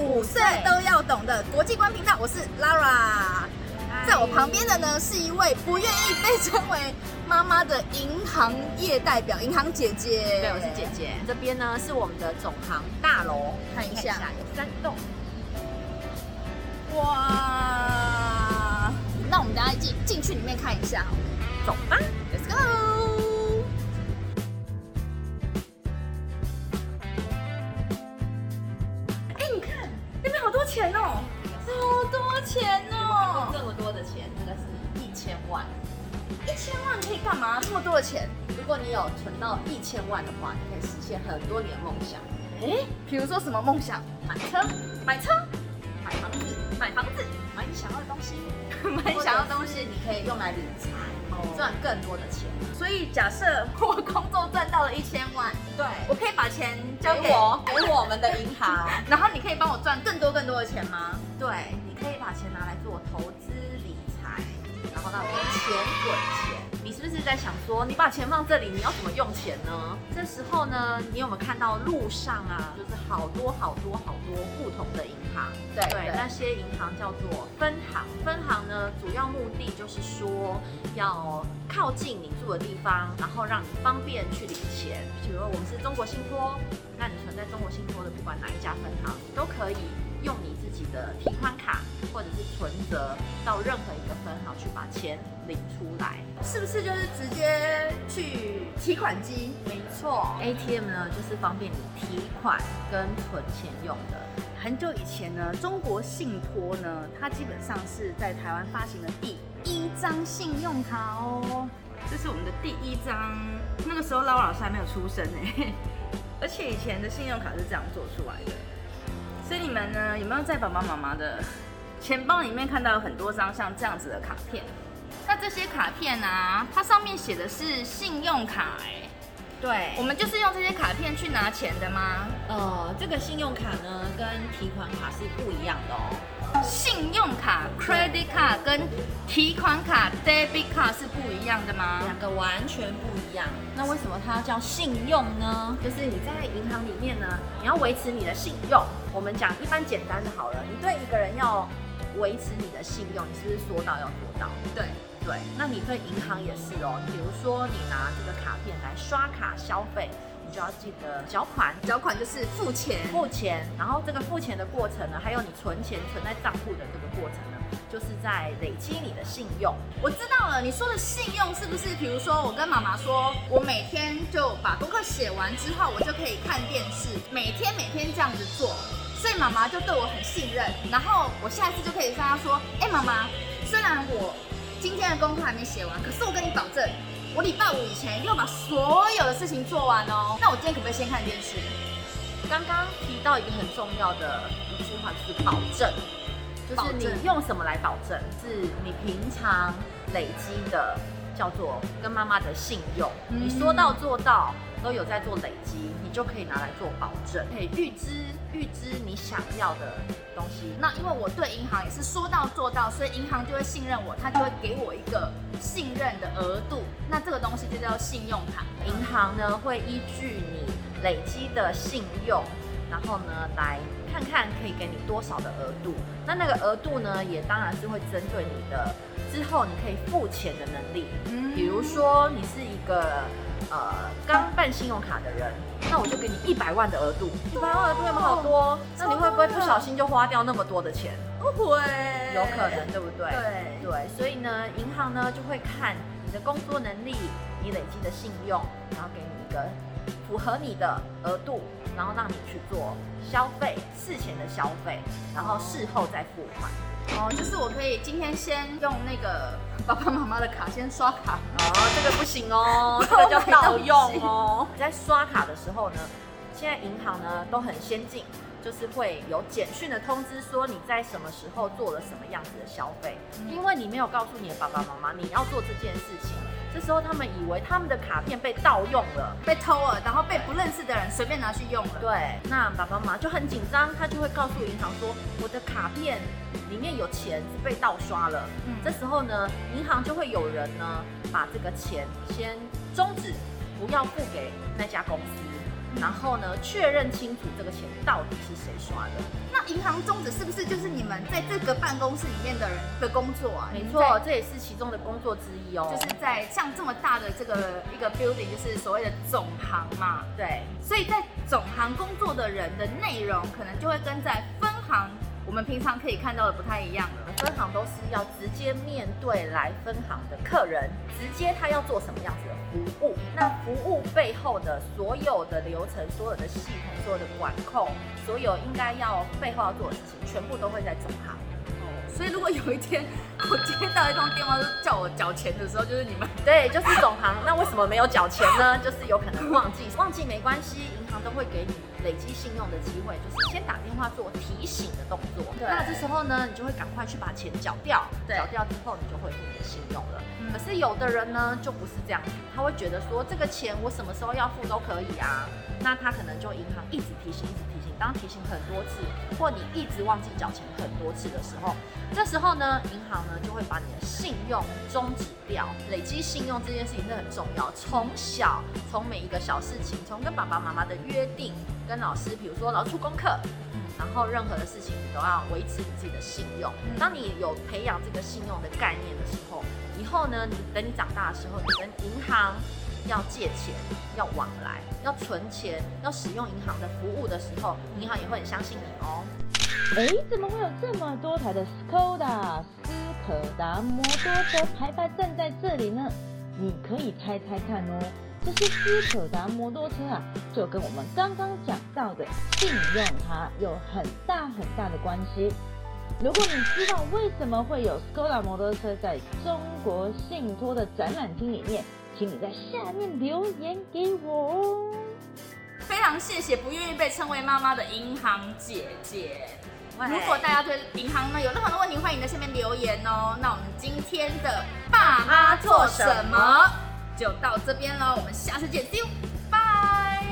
五岁都要懂的国际观频道，我是 Lara。在我旁边的呢，是一位不愿意被称为妈妈的银行业代表，银行姐姐。对，我是姐姐。这边呢是我们的总行大楼，看一下，有三栋。哇，那我们等下进进去里面看一下，走吧，Let's go。钱哦，好多钱哦，这么多的钱，这个是一千万。一千万可以干嘛？这么多的钱，如果你有存到一千万的话，你可以实现很多年的梦想。哎，比如说什么梦想？买车，买车，买房子，买房子，买你想要的东西，买你想要的东西，你可以用来理财，赚更多的钱。所以假设我工作赚到了一千万，对，我可以把钱交给我，给我们的银行，然后你可以帮我赚更多更多的钱吗？对，你可以把钱拿来做投资理财，然后让我的钱滚钱。你是不是在想说，你把钱放这里，你要怎么用钱呢？这时候呢，你有没有看到路上啊，就是好多好多好多不同的银行？对对，对，那些银行叫做分行。分行呢，主要目的就是说要靠近你住的地方，然后让你方便去领钱。比如说我们是中国信托，那你存在中国信托的，不管哪一家分行，你都可以。用你自己的提款卡或者是存折到任何一个分行去把钱领出来，是不是就是直接去提款机？没错，ATM 呢就是方便你提款跟存钱用的。很久以前呢，中国信托呢，它基本上是在台湾发行的第一张信用卡哦。这是我们的第一张，那个时候 Lara 老师还没有出生呢，而且以前的信用卡是这样做出来的。所以你们呢，有没有在爸爸妈妈的钱包里面看到有很多张像这样子的卡片？那这些卡片啊，它上面写的是信用卡，哎，对，我们就是用这些卡片去拿钱的吗？呃，这个信用卡呢，跟提款卡是不一样的哦。信用卡 （credit card） 跟提款卡 （debit card） 是不一样的吗？两个完全不一样。那为什么它要叫信用呢？就是你在银行里面呢，你要维持你的信用。我们讲一般简单的好了，你对一个人要维持你的信用，你是不是说到要做到？对对。那你对银行也是哦。比如说你拿这个卡片来刷卡消费。你就要记得缴款，缴款就是付钱，付钱。然后这个付钱的过程呢，还有你存钱存在账户的这个过程呢，就是在累积你的信用。我知道了，你说的信用是不是？比如说我跟妈妈说，我每天就把功课写完之后，我就可以看电视，每天每天这样子做，所以妈妈就对我很信任。然后我下一次就可以跟她说，哎，妈妈，虽然我今天的功课还没写完，可是我跟你保证。我礼拜五以前一定要把所有的事情做完哦。那我今天可不可以先看电视？刚刚提到一个很重要的一句话，就是保证，就是你用什么来保证？是你平常累积的，叫做跟妈妈的信用，你说到做到。都有在做累积，你就可以拿来做保证，可以预支预支你想要的东西。那因为我对银行也是说到做到，所以银行就会信任我，他就会给我一个信任的额度。那这个东西就叫信用卡。银行呢会依据你累积的信用，然后呢来看看可以给你多少的额度。那那个额度呢，也当然是会针对你的之后你可以付钱的能力。嗯，比如说你是一个。呃，刚办信用卡的人，那我就给你一百万的额度，一百万额度有没有好多？那你会不会不小心就花掉那么多的钱？不会，有可能，对不对？对对，所以呢，银行呢就会看你的工作能力，你累积的信用，然后给你一个符合你的额度，然后让你去做消费，事前的消费，然后事后再付款。哦，就是我可以今天先用那个爸爸妈妈的卡先刷卡。哦，这个不行哦，这个叫盗用哦。你在刷卡的时候呢，现在银行呢都很先进，就是会有简讯的通知说你在什么时候做了什么样子的消费，嗯，因为你没有告诉你的爸爸妈妈你要做这件事情。这时候他们以为他们的卡片被盗用了，被偷了，然后被不认识的人随便拿去用了。对，那爸爸妈妈就很紧张，他就会告诉银行说，我的卡片里面有钱是被盗刷了。嗯，这时候呢，银行就会有人呢把这个钱先终止，不要付给那家公司。然后呢，确认清楚这个钱到底是谁刷的。那银行终止是不是就是你们在这个办公室里面的人的工作啊？没错，这也是其中的工作之一哦。就是在像这么大的这个一个 building，就是所谓的总行嘛。对，所以在总行工作的人的内容，可能就会跟在分行。我们平常可以看到的不太一样了。分行都是要直接面对来分行的客人，直接他要做什么样子的服务。那服务背后的所有的流程、所有的系统、所有的管控、所有应该要背后要做的事情，全部都会在总行。所以如果有一天我接到一通电话，就叫我缴钱的时候，就是你们 对，就是总行。那为什么没有缴钱呢？就是有可能忘记，忘记没关系，都会给你累积信用的机会，就是先打电话做提醒的动作。对，那这时候呢，你就会赶快去把钱缴掉，缴掉之后，你就恢复你的信用了。可是有的人呢，就不是这样子，他会觉得说这个钱我什么时候要付都可以啊，那他可能就银行一直提醒，一直提醒，当提醒很多次，或你一直忘记缴钱很多次的时候，这时候呢，银行呢就会把你的信用终止掉。累积信用这件事情是很重要，从小从每一个小事情，从跟爸爸妈妈的约定，跟老师，比如说老师出功课。然后任何的事情你都要维持你自己的信用。当你有培养这个信用的概念的时候，以后呢，你等你长大的时候，你跟银行要借钱、要往来、要存钱、要使用银行的服务的时候，银行也会很相信你哦。哎，怎么会有这么多台的 Skoda 斯柯达摩托车排排站在这里呢？你可以猜猜看哦。这些斯柯达摩托车啊，就跟我们刚刚讲到的信用卡有很大很大的关系。如果你知道为什么会有 Skoda 摩托车在中国信托的展览厅里面，请你在下面留言给我哦。非常谢谢不愿意被称为妈妈的银行姐姐。如果大家对银行呢有任何的问题，欢迎在下面留言哦。那我们今天的爸妈做什么？就到这边了，我们下次见，See you，拜。